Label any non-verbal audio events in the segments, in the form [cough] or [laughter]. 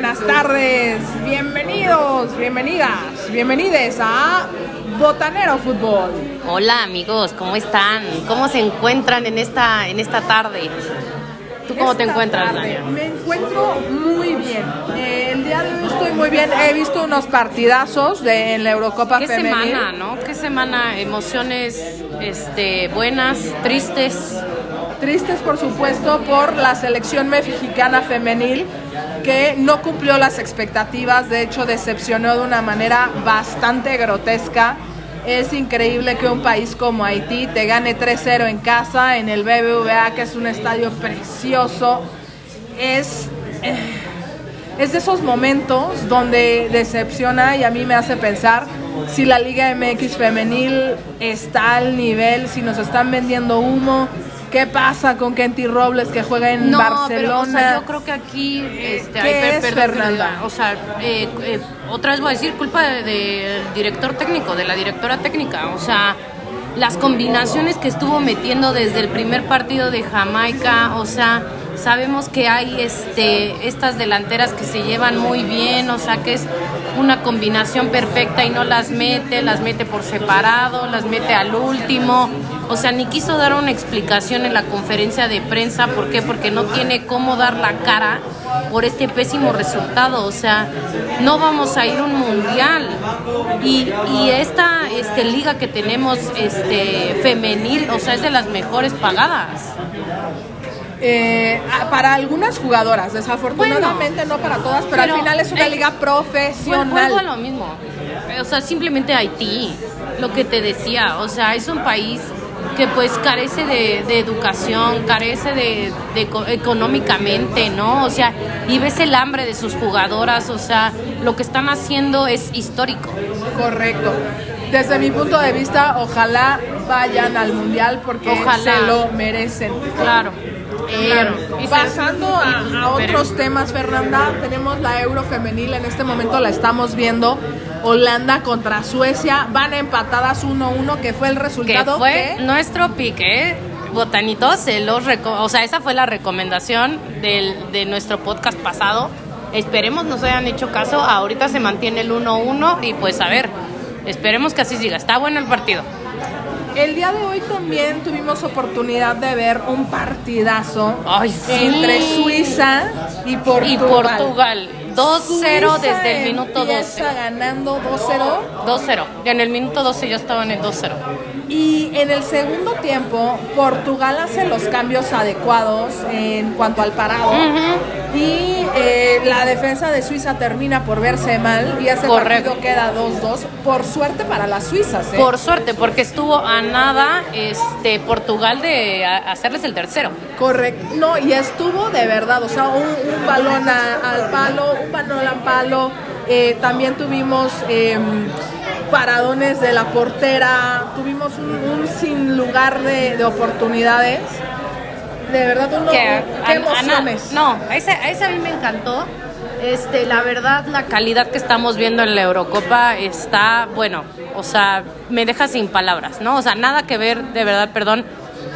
buenas tardes. Bienvenidos, bienvenidas, bienvenides a Botanero Fútbol. Hola amigos, ¿cómo están? ¿Cómo se encuentran en esta, en esta tarde? ¿Tú cómo te encuentras, tarde? Me encuentro muy bien. Eh, el día de hoy estoy muy bien. He visto unos partidazos de, en la Eurocopa ¿Qué Femenil. semana, no? ¿Qué semana? Emociones este, buenas, tristes. Tristes, por supuesto, por la selección mexicana femenil que no cumplió las expectativas, de hecho decepcionó de una manera bastante grotesca. Es increíble que un país como Haití te gane 3-0 en casa, en el BBVA, que es un estadio precioso. Es, eh, es de esos momentos donde decepciona y a mí me hace pensar si la Liga MX femenil está al nivel, si nos están vendiendo humo. ¿Qué pasa con Kenty Robles que juega en no, Barcelona? pero o sea, yo creo que aquí este, ¿Qué hay es, Fernanda? O sea, eh, eh, otra vez voy a decir culpa de- del director técnico, de la directora técnica. O sea, las combinaciones que estuvo metiendo desde el primer partido de Jamaica, o sea, sabemos que hay este estas delanteras que se llevan muy bien, o sea, que es una combinación perfecta y no las mete, las mete por separado, las mete al último. O sea, ni quiso dar una explicación en la conferencia de prensa, ¿por qué? Porque no tiene cómo dar la cara por este pésimo resultado, o sea, no vamos a ir un mundial. Y, y esta este, liga que tenemos este, femenil, o sea, es de las mejores pagadas. Eh, para algunas jugadoras, desafortunadamente no para todas, pero, pero, al final es una eh, liga profesional. Vuelvo a lo mismo. O sea, simplemente Haití, lo que te decía, o sea, es un país que pues carece de, de educación, carece de, de eco- económicamente, ¿no? O sea, y ves el hambre de sus jugadoras, o sea, lo que están haciendo es histórico. Correcto. Desde mi punto de vista, ojalá vayan al mundial porque Ojalá. se lo merecen. Claro. Claro. Y Pasando a, otros temas, Fernanda, tenemos la Euro femenil, en este momento la estamos viendo. Holanda contra Suecia, van empatadas 1-1, que fue el que resultado fue que- nuestro pique, botanitos, se los o sea, esa fue la recomendación del, de nuestro podcast pasado. Esperemos nos hayan hecho caso, ahorita se mantiene el 1-1 y pues a ver, esperemos que así siga, está bueno el partido. El día de hoy también tuvimos oportunidad de ver un partidazo Ay, sí. entre Suiza y Portugal. Y Portugal, 2-0 Suiza desde el minuto 12. empieza ganando 2-0 2-0, en el minuto 12 ya estaban en 2-0. y en el segundo tiempo Portugal hace los cambios adecuados en cuanto al parado y eh, la defensa de Suiza termina por verse mal y ese Correcto. partido queda 2-2 por suerte para las suizas. ¿eh? Por suerte, porque estuvo a nada este Portugal de hacerles el tercero. Correcto. No, y estuvo de verdad, o sea, un, un balón a- al palo, un balón al palo. Eh, también tuvimos eh, paradones de la portera, tuvimos un, un sin lugar de, de oportunidades. De verdad, uno, que qué Ana- emociones. no, a ese, a ese a mí me encantó. Este, la verdad, la calidad que estamos viendo en la Eurocopa está, bueno, o sea, me deja sin palabras, ¿no? O sea, nada que ver, de verdad, perdón,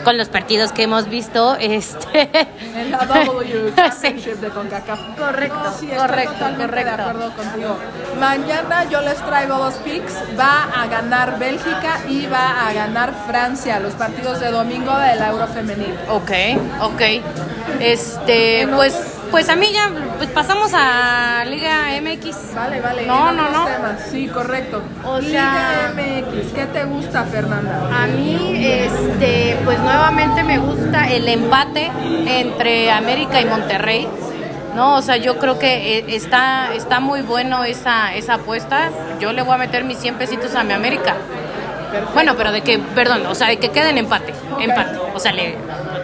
con los partidos que hemos visto, este... En la W [laughs] Sí. Championship de CONCACAF. Correcto, No, sí, estoy correcto, correcto. de acuerdo contigo. Mañana yo les traigo dos picks. Va a ganar Bélgica y va a ganar Francia. Los partidos de domingo de la Euro Femenil. Ok, ok. Este, pues, pues a mí ya, pues pasamos a Liga MX. Vale, vale. No, no, no. temas. Sí, correcto. O Liga MX, ¿qué te gusta, Fernanda? A mí, este, pues nuevamente me gusta el empate entre América y Monterrey. No, o sea, yo creo que eh, está, está muy bueno esa, esa apuesta. Yo le voy a meter mis 100 pesitos a mi América. Bueno, pero de que, perdón, o sea, de que quede en empate. Empate. O sea, le,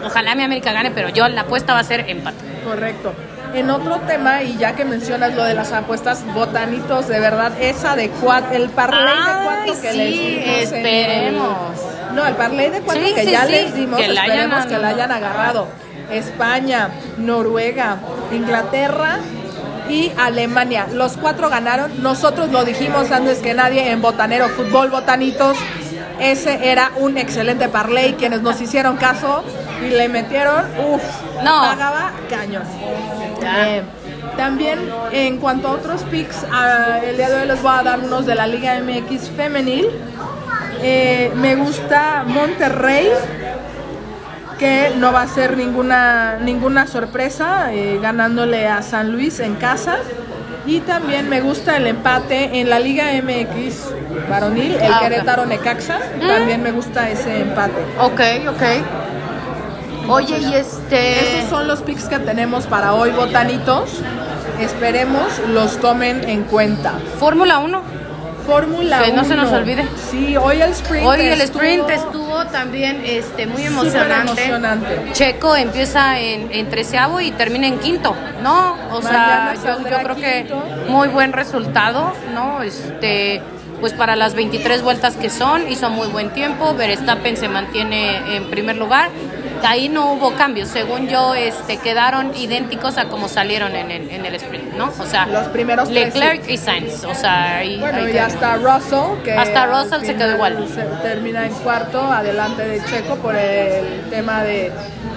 ojalá mi América gane, pero yo la apuesta va a ser empate. Correcto. En otro tema, y ya que mencionas lo de las apuestas, botanitos, de verdad, es adecuado. El parlay de cuatro que sí, les dimos. el- esperemos. No, el parlay de cuatro Sí, que sí, ya les dimos, que la hayan esperemos que la hayan agarrado. España, Noruega, Inglaterra y Alemania. Los cuatro ganaron. Nosotros lo dijimos antes que nadie en Botanero Fútbol Botanitos. Ese era un excelente parlay. Quienes nos hicieron caso y le metieron, uff, No. pagaba cañón. Eh, También en cuanto a otros picks, ah, el día de hoy les voy a dar unos de la Liga MX femenil. Eh, me gusta Monterrey, que no va a ser ninguna, ninguna sorpresa, eh, ganándole a San Luis en casa. Y también me gusta el empate en la Liga MX varonil, el Ah. Querétaro Necaxa. También me gusta ese empate. Ok, ok. Oye, y este... Esos son los picks que tenemos para hoy, botanitos. Esperemos los tomen en cuenta. Fórmula 1. Fórmula Que no se nos 1. olvide. Sí, hoy el sprint. Hoy el estuvo sprint estuvo también este, muy súper emocionante. Checo empieza en, en treceavo y termina en quinto, ¿no? O Mañana sea, yo, creo que muy buen resultado, ¿no? Este, pues para las 23 vueltas que son, hizo muy buen tiempo, Verstappen se mantiene en primer lugar. Ahí no hubo cambios, según yo, este, quedaron idénticos a como salieron en el, en el sprint, ¿no? O sea, Los primeros tres, Leclerc y Sainz, o sea, ahí, Bueno, ahí y hasta Russell, que Hasta Russell se quedó igual. se termina en cuarto, adelante de Checo por el tema de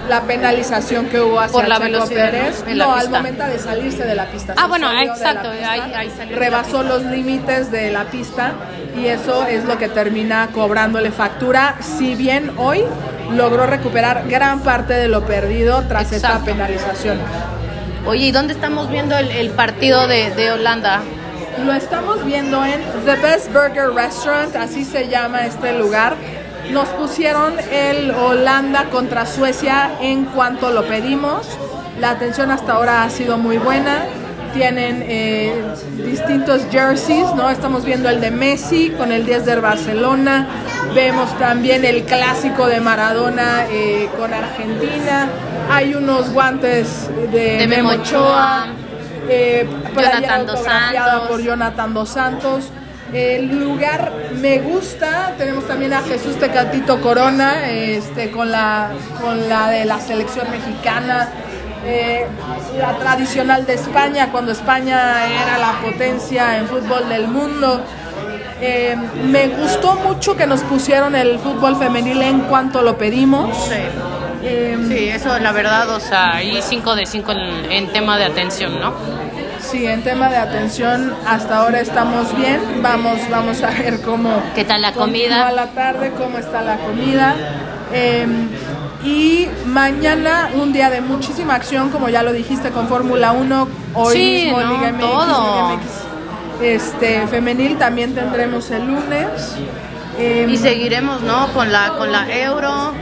la penalización que hubo hacia Por la Checo velocidad, Pérez. ¿no? al momento de salirse de la pista. Ah, bueno, exacto, pista, ahí- ahí salió Rebasó los límites de la pista y eso es lo que termina cobrándole factura. Si bien hoy logró recuperar gran parte de lo perdido tras esta Exacto. penalización. Oye, ¿y dónde estamos viendo el, el partido de, de Holanda? Lo estamos viendo en The Best Burger Restaurant, así se llama este lugar. Nos pusieron el Holanda contra Suecia en cuanto lo pedimos. La atención hasta ahora ha sido muy buena. Tienen eh, distintos jerseys, ¿no? Estamos viendo el de Messi con el 10 del Barcelona. Vemos también el clásico de Maradona eh, con Argentina. Hay unos guantes de, De Memo Ochoa. Eh, Jonathan Dos Santos. por Jonathan Dos Santos. El lugar me gusta. Tenemos también a Jesús Tecatito Corona, este, con la con la de la selección mexicana. Eh, la tradicional de España, cuando España era la potencia en fútbol del mundo. Eh, me gustó mucho que nos pusieron el fútbol femenil en cuanto lo pedimos. Eh, Sí, eso la verdad, o sea, ahí 5 de 5 en, en tema de atención, ¿no? Sí, en tema de atención hasta ahora estamos bien. Vamos, vamos a ver cómo ¿Qué tal la cómo comida? va la tarde, cómo está la comida. Eh, y mañana un día de muchísima acción, como ya lo dijiste con Fórmula 1, hoy Sí, mismo ¿no? Liga MX, Todo. Liga MX, este femenil también tendremos el lunes. Eh, Y seguiremos, ¿no? Con la, con la Euro,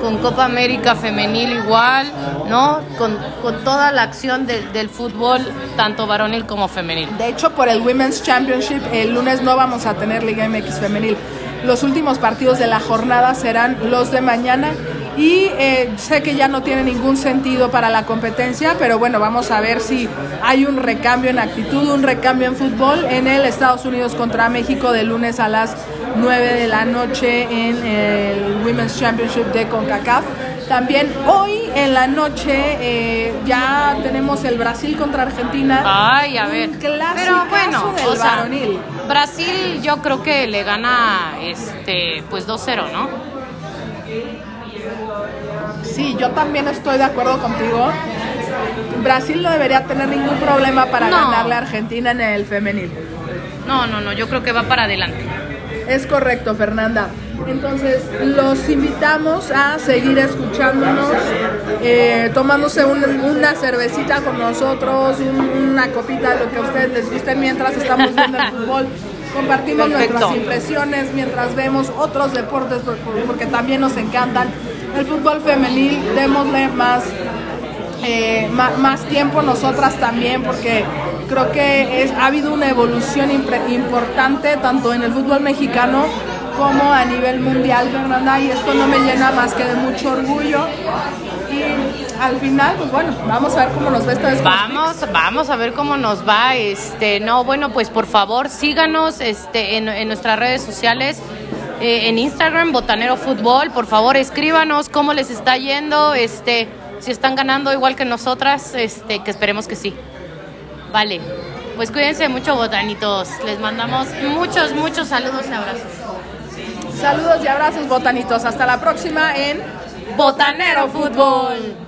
con Copa América Femenil igual, ¿no? Con, con toda la acción de- del fútbol, tanto varonil como femenil. De hecho, por el Women's Championship, el lunes no vamos a tener Liga MX femenil. Los últimos partidos de la jornada serán los de mañana y eh, sé que ya no tiene ningún sentido para la competencia, pero bueno, vamos a ver si hay un recambio en actitud, un recambio en fútbol en el Estados Unidos contra México de lunes a las 9 de la noche en el Women's Championship de CONCACAF. También hoy en la noche eh, ya tenemos el Brasil contra Argentina. Ay, a Un ver. clasicazo Pero bueno, del o sea, varonil. Brasil yo creo que le gana este pues 2-0, ¿no? Sí, yo también estoy de acuerdo contigo. Brasil no debería tener ningún problema para No. ganarle a Argentina en el femenil. No, no, no, yo creo que va para adelante. Es correcto, Fernanda. Entonces, los invitamos a seguir escuchándonos, eh, tomándose un- una cervecita con nosotros, un- una copita, lo que a ustedes les guste mientras estamos viendo el [laughs] fútbol. Compartimos Perfecto. nuestras impresiones mientras vemos otros deportes por- por- porque también nos encantan. El fútbol femenil, démosle más eh, más tiempo nosotras también porque creo que es, ha habido una evolución importante tanto en el fútbol mexicano como a nivel mundial, Fernanda, y esto no me llena más que de mucho orgullo. Y al final, pues bueno, vamos a ver cómo nos va esta vez. Vamos, vamos a ver cómo nos va. Este, no, bueno, pues por favor síganos este, en nuestras redes sociales. Eh, en Instagram, Botanero Fútbol, por favor escríbanos cómo les está yendo, este, si están ganando igual que nosotras, este, que esperemos que sí. Vale, pues cuídense mucho, botanitos. Les mandamos muchos, muchos saludos y abrazos. Saludos y abrazos, botanitos. Hasta la próxima en Botanero Fútbol.